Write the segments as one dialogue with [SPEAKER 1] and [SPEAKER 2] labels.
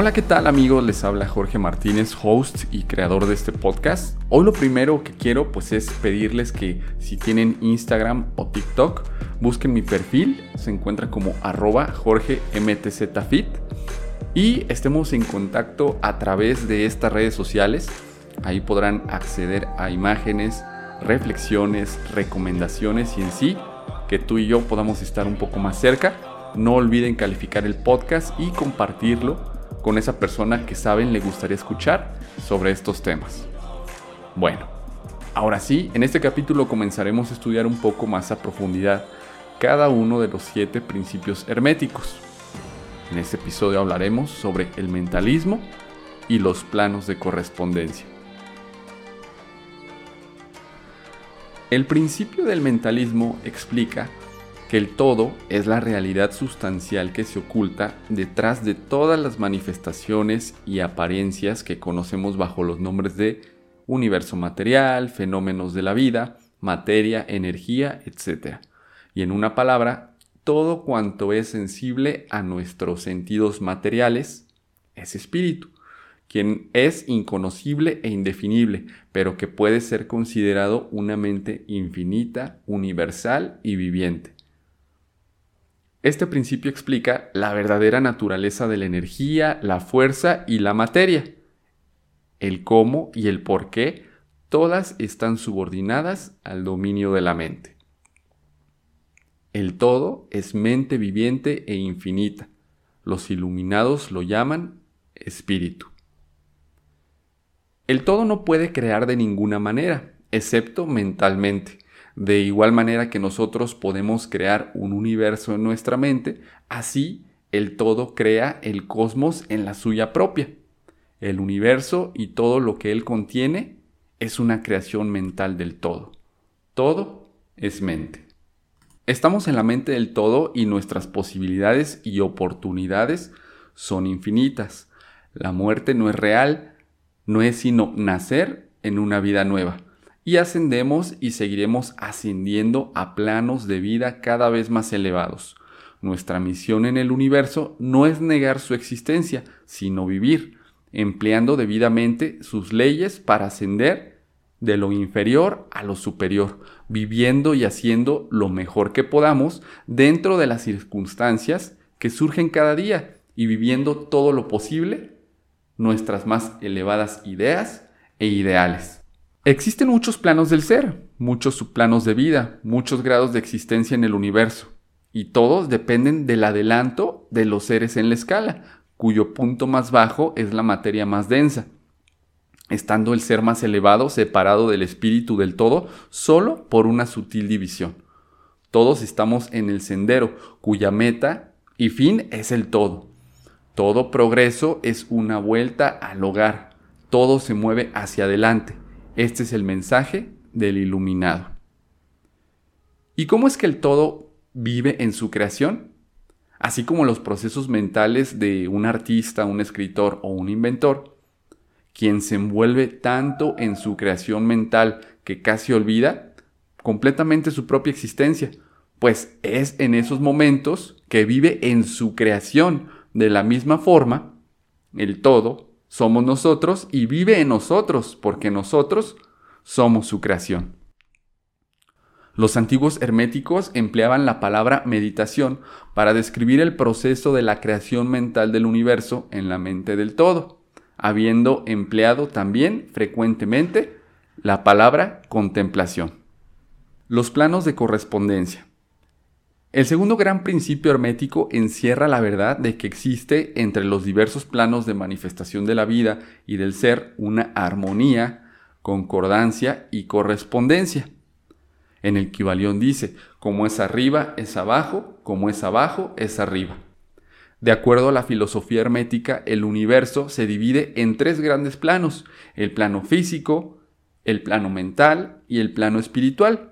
[SPEAKER 1] Hola, ¿qué tal amigos? Les habla Jorge Martínez, host y creador de este podcast. Hoy lo primero que quiero pues es pedirles que si tienen Instagram o TikTok, busquen mi perfil, se encuentra como arroba Jorge MTZFit y estemos en contacto a través de estas redes sociales. Ahí podrán acceder a imágenes, reflexiones, recomendaciones y en sí que tú y yo podamos estar un poco más cerca. No olviden calificar el podcast y compartirlo con esa persona que saben le gustaría escuchar sobre estos temas. Bueno, ahora sí, en este capítulo comenzaremos a estudiar un poco más a profundidad cada uno de los siete principios herméticos. En este episodio hablaremos sobre el mentalismo y los planos de correspondencia. El principio del mentalismo explica que el todo es la realidad sustancial que se oculta detrás de todas las manifestaciones y apariencias que conocemos bajo los nombres de universo material, fenómenos de la vida, materia, energía, etc. Y en una palabra, todo cuanto es sensible a nuestros sentidos materiales es espíritu, quien es inconocible e indefinible, pero que puede ser considerado una mente infinita, universal y viviente. Este principio explica la verdadera naturaleza de la energía, la fuerza y la materia. El cómo y el por qué todas están subordinadas al dominio de la mente. El todo es mente viviente e infinita. Los iluminados lo llaman espíritu. El todo no puede crear de ninguna manera, excepto mentalmente. De igual manera que nosotros podemos crear un universo en nuestra mente, así el todo crea el cosmos en la suya propia. El universo y todo lo que él contiene es una creación mental del todo. Todo es mente. Estamos en la mente del todo y nuestras posibilidades y oportunidades son infinitas. La muerte no es real, no es sino nacer en una vida nueva y ascendemos y seguiremos ascendiendo a planos de vida cada vez más elevados. Nuestra misión en el universo no es negar su existencia, sino vivir, empleando debidamente sus leyes para ascender de lo inferior a lo superior, viviendo y haciendo lo mejor que podamos dentro de las circunstancias que surgen cada día y viviendo todo lo posible nuestras más elevadas ideas e ideales. Existen muchos planos del ser, muchos subplanos de vida, muchos grados de existencia en el universo, y todos dependen del adelanto de los seres en la escala, cuyo punto más bajo es la materia más densa, estando el ser más elevado separado del espíritu del todo solo por una sutil división. Todos estamos en el sendero, cuya meta y fin es el todo. Todo progreso es una vuelta al hogar, todo se mueve hacia adelante este es el mensaje del iluminado. ¿Y cómo es que el todo vive en su creación? Así como los procesos mentales de un artista, un escritor o un inventor, quien se envuelve tanto en su creación mental que casi olvida completamente su propia existencia, pues es en esos momentos que vive en su creación. De la misma forma, el todo somos nosotros y vive en nosotros, porque nosotros somos su creación. Los antiguos herméticos empleaban la palabra meditación para describir el proceso de la creación mental del universo en la mente del todo, habiendo empleado también frecuentemente la palabra contemplación. Los planos de correspondencia. El segundo gran principio hermético encierra la verdad de que existe entre los diversos planos de manifestación de la vida y del ser una armonía, concordancia y correspondencia. En el Kibalión dice, como es arriba, es abajo, como es abajo, es arriba. De acuerdo a la filosofía hermética, el universo se divide en tres grandes planos, el plano físico, el plano mental y el plano espiritual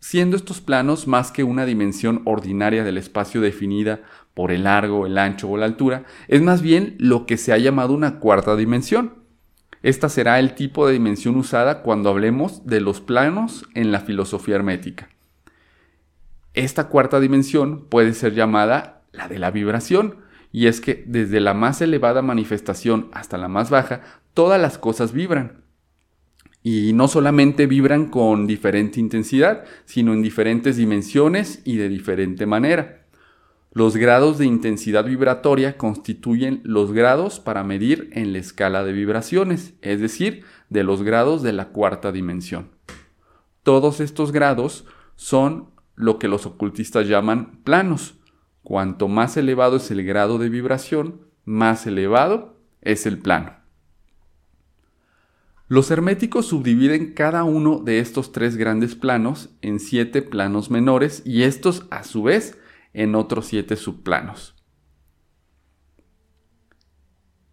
[SPEAKER 1] siendo estos planos más que una dimensión ordinaria del espacio definida por el largo, el ancho o la altura, es más bien lo que se ha llamado una cuarta dimensión. Esta será el tipo de dimensión usada cuando hablemos de los planos en la filosofía hermética. Esta cuarta dimensión puede ser llamada la de la vibración y es que desde la más elevada manifestación hasta la más baja, todas las cosas vibran. Y no solamente vibran con diferente intensidad, sino en diferentes dimensiones y de diferente manera. Los grados de intensidad vibratoria constituyen los grados para medir en la escala de vibraciones, es decir, de los grados de la cuarta dimensión. Todos estos grados son lo que los ocultistas llaman planos. Cuanto más elevado es el grado de vibración, más elevado es el plano. Los herméticos subdividen cada uno de estos tres grandes planos en siete planos menores y estos a su vez en otros siete subplanos.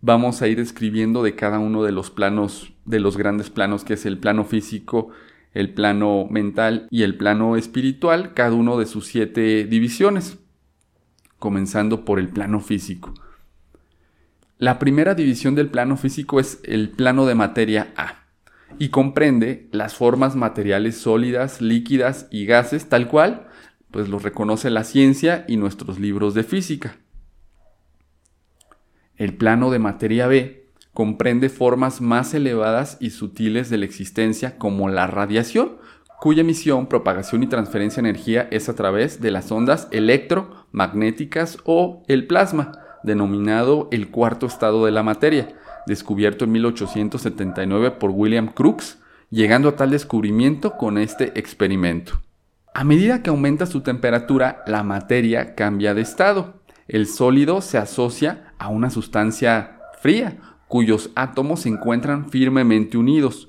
[SPEAKER 1] Vamos a ir escribiendo de cada uno de los planos, de los grandes planos, que es el plano físico, el plano mental y el plano espiritual, cada uno de sus siete divisiones, comenzando por el plano físico. La primera división del plano físico es el plano de materia A y comprende las formas materiales sólidas, líquidas y gases tal cual, pues los reconoce la ciencia y nuestros libros de física. El plano de materia B comprende formas más elevadas y sutiles de la existencia como la radiación, cuya emisión, propagación y transferencia de energía es a través de las ondas electromagnéticas o el plasma denominado el cuarto estado de la materia, descubierto en 1879 por William Crookes, llegando a tal descubrimiento con este experimento. A medida que aumenta su temperatura, la materia cambia de estado. El sólido se asocia a una sustancia fría, cuyos átomos se encuentran firmemente unidos.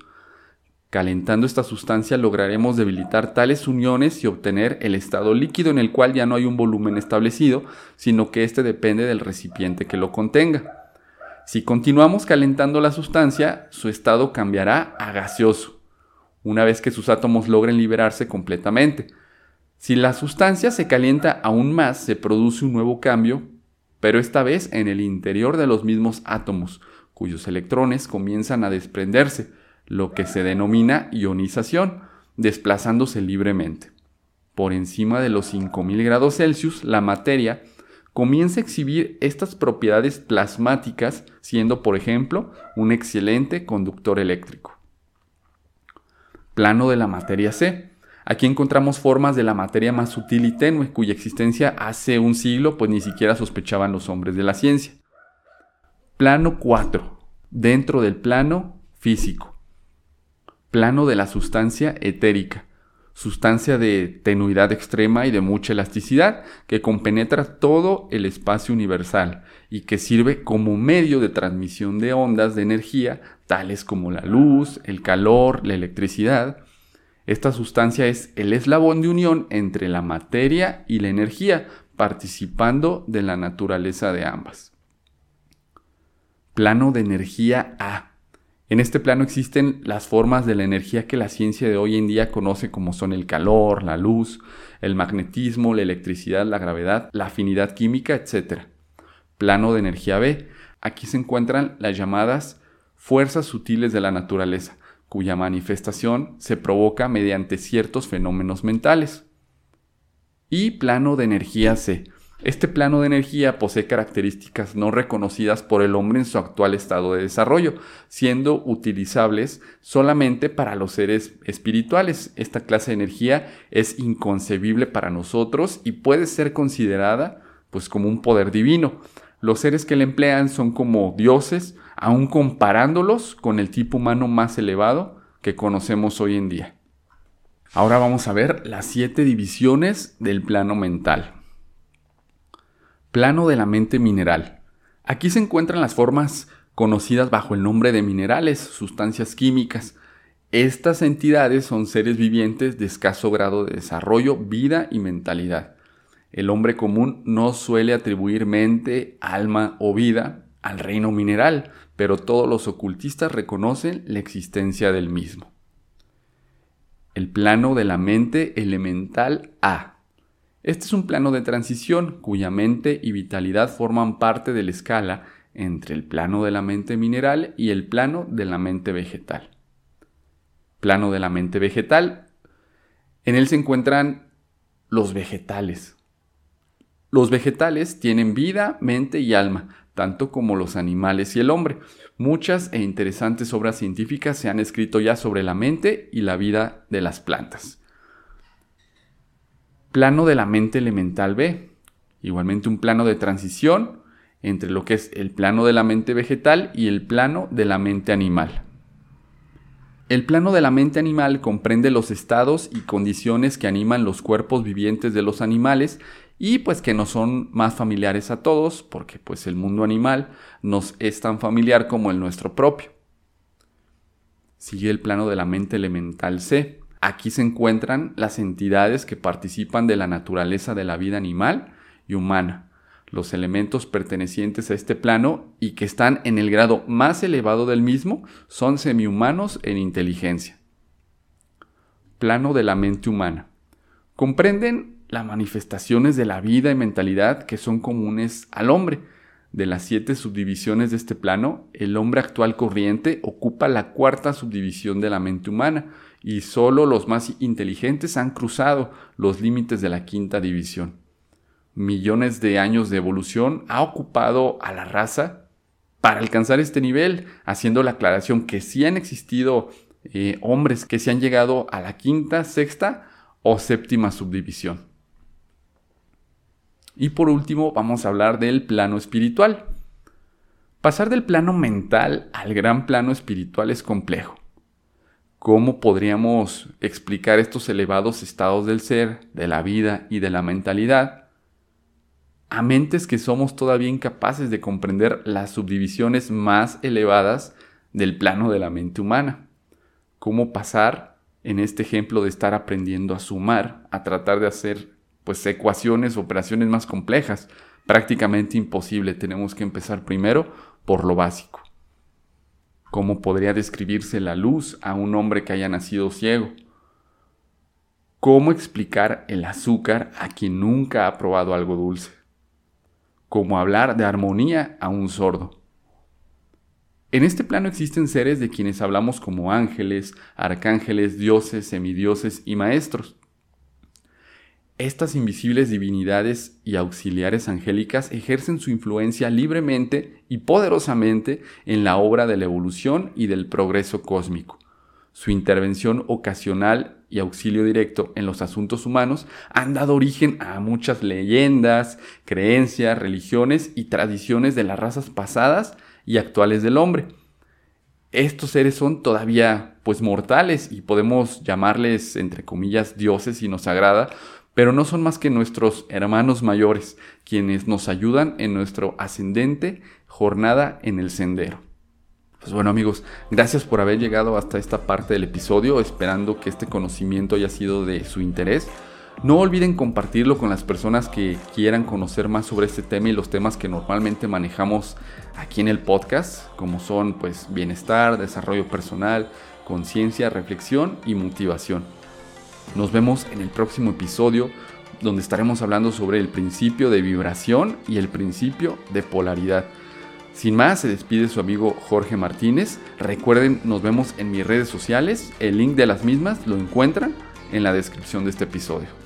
[SPEAKER 1] Calentando esta sustancia lograremos debilitar tales uniones y obtener el estado líquido en el cual ya no hay un volumen establecido, sino que éste depende del recipiente que lo contenga. Si continuamos calentando la sustancia, su estado cambiará a gaseoso, una vez que sus átomos logren liberarse completamente. Si la sustancia se calienta aún más, se produce un nuevo cambio, pero esta vez en el interior de los mismos átomos, cuyos electrones comienzan a desprenderse, lo que se denomina ionización, desplazándose libremente. Por encima de los 5000 grados Celsius, la materia comienza a exhibir estas propiedades plasmáticas, siendo, por ejemplo, un excelente conductor eléctrico. Plano de la materia C. Aquí encontramos formas de la materia más sutil y tenue, cuya existencia hace un siglo pues ni siquiera sospechaban los hombres de la ciencia. Plano 4. Dentro del plano físico plano de la sustancia etérica, sustancia de tenuidad extrema y de mucha elasticidad, que compenetra todo el espacio universal y que sirve como medio de transmisión de ondas de energía, tales como la luz, el calor, la electricidad. Esta sustancia es el eslabón de unión entre la materia y la energía, participando de la naturaleza de ambas. Plano de energía A en este plano existen las formas de la energía que la ciencia de hoy en día conoce como son el calor, la luz, el magnetismo, la electricidad, la gravedad, la afinidad química, etc. Plano de energía B. Aquí se encuentran las llamadas fuerzas sutiles de la naturaleza, cuya manifestación se provoca mediante ciertos fenómenos mentales. Y plano de energía C este plano de energía posee características no reconocidas por el hombre en su actual estado de desarrollo, siendo utilizables solamente para los seres espirituales. Esta clase de energía es inconcebible para nosotros y puede ser considerada pues como un poder divino. Los seres que la emplean son como dioses, aun comparándolos con el tipo humano más elevado que conocemos hoy en día. Ahora vamos a ver las siete divisiones del plano mental. Plano de la mente mineral. Aquí se encuentran las formas conocidas bajo el nombre de minerales, sustancias químicas. Estas entidades son seres vivientes de escaso grado de desarrollo, vida y mentalidad. El hombre común no suele atribuir mente, alma o vida al reino mineral, pero todos los ocultistas reconocen la existencia del mismo. El plano de la mente elemental A. Este es un plano de transición cuya mente y vitalidad forman parte de la escala entre el plano de la mente mineral y el plano de la mente vegetal. Plano de la mente vegetal. En él se encuentran los vegetales. Los vegetales tienen vida, mente y alma, tanto como los animales y el hombre. Muchas e interesantes obras científicas se han escrito ya sobre la mente y la vida de las plantas. Plano de la mente elemental B. Igualmente un plano de transición entre lo que es el plano de la mente vegetal y el plano de la mente animal. El plano de la mente animal comprende los estados y condiciones que animan los cuerpos vivientes de los animales y pues que no son más familiares a todos porque pues el mundo animal nos es tan familiar como el nuestro propio. Sigue el plano de la mente elemental C. Aquí se encuentran las entidades que participan de la naturaleza de la vida animal y humana, los elementos pertenecientes a este plano y que están en el grado más elevado del mismo son semihumanos en inteligencia. Plano de la mente humana. Comprenden las manifestaciones de la vida y mentalidad que son comunes al hombre. De las siete subdivisiones de este plano, el hombre actual corriente ocupa la cuarta subdivisión de la mente humana y solo los más inteligentes han cruzado los límites de la quinta división. Millones de años de evolución ha ocupado a la raza para alcanzar este nivel, haciendo la aclaración que sí han existido eh, hombres que se han llegado a la quinta, sexta o séptima subdivisión. Y por último vamos a hablar del plano espiritual. Pasar del plano mental al gran plano espiritual es complejo. ¿Cómo podríamos explicar estos elevados estados del ser, de la vida y de la mentalidad a mentes que somos todavía incapaces de comprender las subdivisiones más elevadas del plano de la mente humana? ¿Cómo pasar en este ejemplo de estar aprendiendo a sumar, a tratar de hacer pues ecuaciones, operaciones más complejas. Prácticamente imposible. Tenemos que empezar primero por lo básico. ¿Cómo podría describirse la luz a un hombre que haya nacido ciego? ¿Cómo explicar el azúcar a quien nunca ha probado algo dulce? ¿Cómo hablar de armonía a un sordo? En este plano existen seres de quienes hablamos como ángeles, arcángeles, dioses, semidioses y maestros. Estas invisibles divinidades y auxiliares angélicas ejercen su influencia libremente y poderosamente en la obra de la evolución y del progreso cósmico. Su intervención ocasional y auxilio directo en los asuntos humanos han dado origen a muchas leyendas, creencias, religiones y tradiciones de las razas pasadas y actuales del hombre. Estos seres son todavía pues mortales y podemos llamarles entre comillas dioses si nos agrada pero no son más que nuestros hermanos mayores, quienes nos ayudan en nuestro ascendente jornada en el sendero. Pues bueno amigos, gracias por haber llegado hasta esta parte del episodio, esperando que este conocimiento haya sido de su interés. No olviden compartirlo con las personas que quieran conocer más sobre este tema y los temas que normalmente manejamos aquí en el podcast, como son pues bienestar, desarrollo personal, conciencia, reflexión y motivación. Nos vemos en el próximo episodio donde estaremos hablando sobre el principio de vibración y el principio de polaridad. Sin más, se despide su amigo Jorge Martínez. Recuerden, nos vemos en mis redes sociales. El link de las mismas lo encuentran en la descripción de este episodio.